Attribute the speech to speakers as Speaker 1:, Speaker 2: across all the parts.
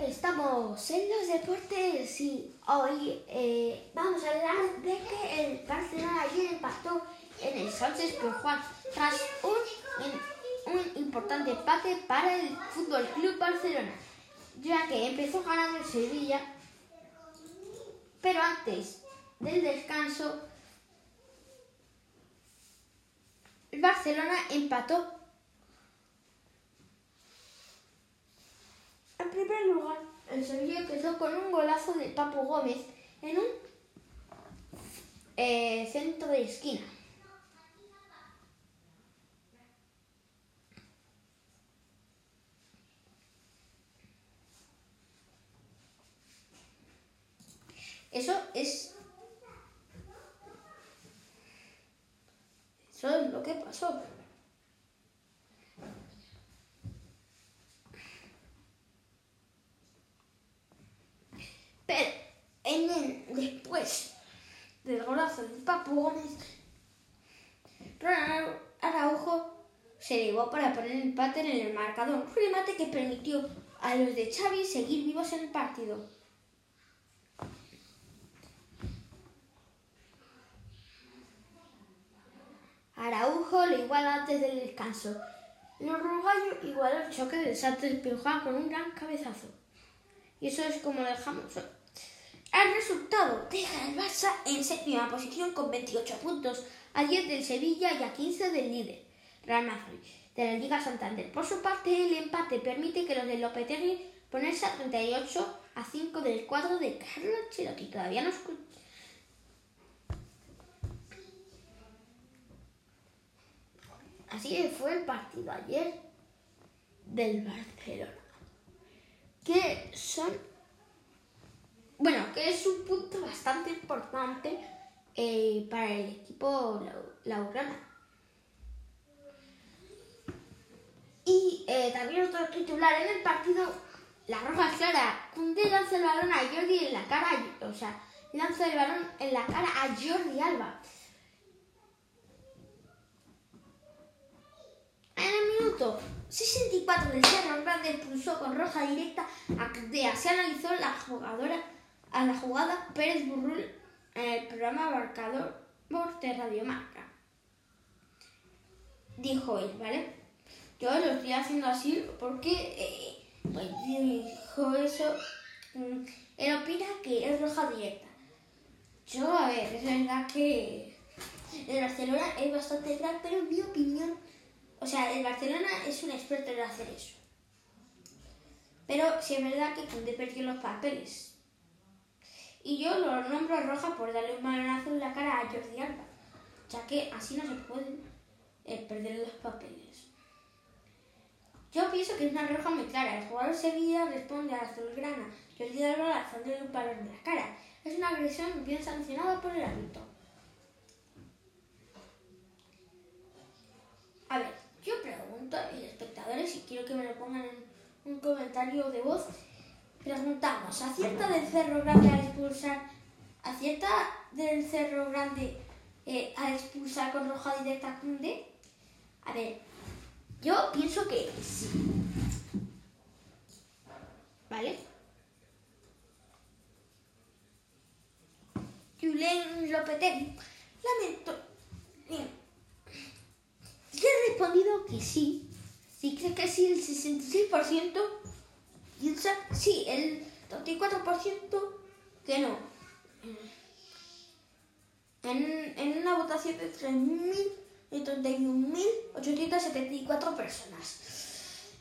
Speaker 1: Estamos en los deportes y hoy eh, vamos a hablar de que el Barcelona ayer empató en el Sánchez Juan tras un, un, importante empate para el Fútbol Club Barcelona, ya que empezó ganando el Sevilla, pero antes del descanso el Barcelona empató En primer lugar, el Sevilla empezó con un golazo de Papo Gómez en un eh, centro de esquina. Eso es. Eso es lo que pasó. Pero en el, después Ronald Araujo se llevó para poner el empate en el marcador, un remate que permitió a los de Xavi seguir vivos en el partido. Araujo le iguala antes del descanso. El uruguayo igualó el choque del salto del Pioja con un gran cabezazo. Y eso es como lo dejamos. El resultado deja al Barça en séptima posición con 28 puntos, a 10 del Sevilla y a 15 del líder, Real Madrid, de la Liga Santander. Por su parte, el empate permite que los de Lopetegui ponerse a 38 a 5 del cuadro de Carlos Ancelotti. Todavía no Así fue el partido ayer del Barcelona. Que son bueno, que es un punto bastante importante eh, para el equipo laurana. Y eh, también otro titular en el partido, la roja clara, Cundé lanza el balón a Jordi en la cara, o sea, lanza el balón en la cara a Jordi Alba. En el minuto 64 del Cerro Grande expulsó con roja directa a Cundé. Se analizó la jugadora a la jugada Pérez Burrul en el programa Marcador de Radio Marca. Dijo él, ¿vale? Yo lo estoy haciendo así porque eh, pues, dijo eso. Mm, él opina que es roja directa. Yo, a ver, es verdad que el Barcelona es bastante grande, pero en mi opinión, o sea, el Barcelona es un experto en hacer eso. Pero sí es verdad que Conde perdió los papeles. Y yo lo nombro roja por darle un balonazo en la cara a Jordi Alba, ya que así no se pueden eh, perder los papeles. Yo pienso que es una roja muy clara. El jugador Sevilla responde a azulgrana. Jordi Alba lanzándole un balón en la cara. Es una agresión bien sancionada por el árbitro. A ver, yo pregunto a los espectadores y quiero que me lo pongan en un comentario de voz Preguntamos, ¿acierta del Cerro Grande a expulsar? ¿Acierta del Cerro Grande eh, a expulsar con roja directa Cunde? A ver, yo pienso que sí. ¿Vale? Julen Lopetegui. Lamento. Bien. Yo he respondido que sí. Si crees que sí, el 66% piensa, sí, el 34% que no. En, en una votación de 3.000 y 31.874 personas.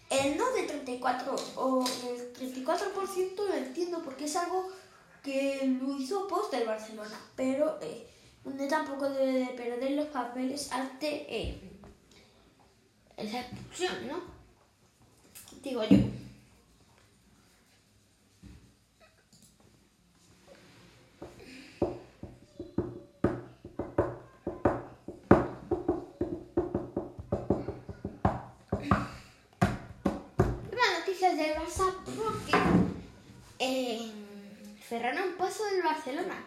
Speaker 1: El no de 34 o el 34% lo entiendo porque es algo que lo hizo post del Barcelona, pero eh, tampoco debe de perder los papeles ante eh, esa expulsión, ¿no? Digo yo. Del Barça porque eh, cerraron paso del Barcelona.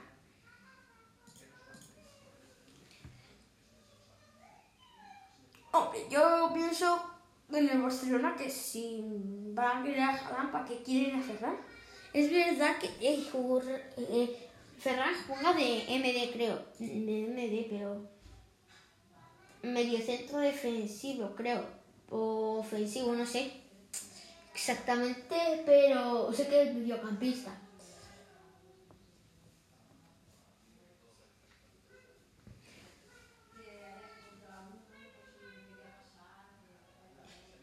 Speaker 1: Hombre, yo pienso en el Barcelona que si van a querer a Haaland, ¿para qué quieren a Ferran? Es verdad que eh, eh, Ferran juega de MD, creo. De MD, pero. Medio centro defensivo, creo. O ofensivo, no sé. Exactamente, pero sé que es mediocampista.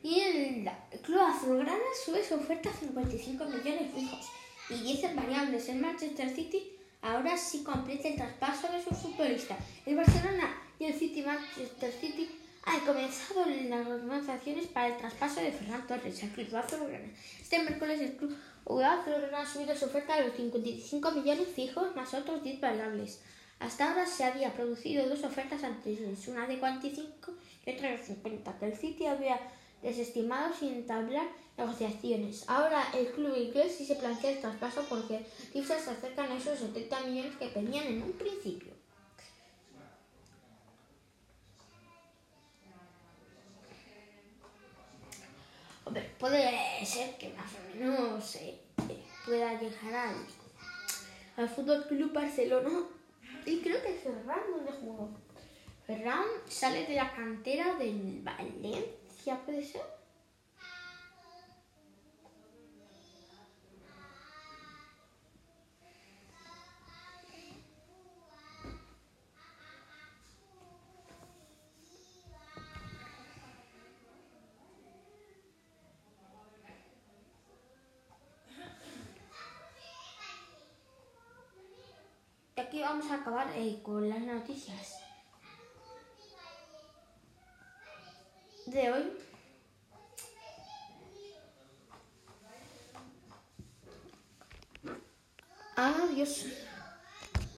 Speaker 1: Y el Club Azulgrana sube su oferta a 55 millones fijos y 10 en variables. El Manchester City ahora sí completa el traspaso de su futbolista. El Barcelona y el City Manchester City han comenzado las negociaciones para el traspaso de Ferran Torres al Club Azulgrana. Este miércoles el Club Azulgrana ha subido su oferta a los 55 millones fijos más otros 10 variables. Hasta ahora se había producido dos ofertas anteriores, una de 45 y otra de 50, que el City había desestimado sin entablar negociaciones. Ahora el club inglés sí se plantea el traspaso porque cifras se acercan a esos 70 millones que pedían en un principio. Puede ser que más o menos eh, pueda llegar al, al Fútbol Club Barcelona. Y creo que Ferran, ¿dónde jugó? Ferran sale de la cantera del Valencia, ¿puede ser? Vamos a acabar eh, con las noticias de hoy. Adiós.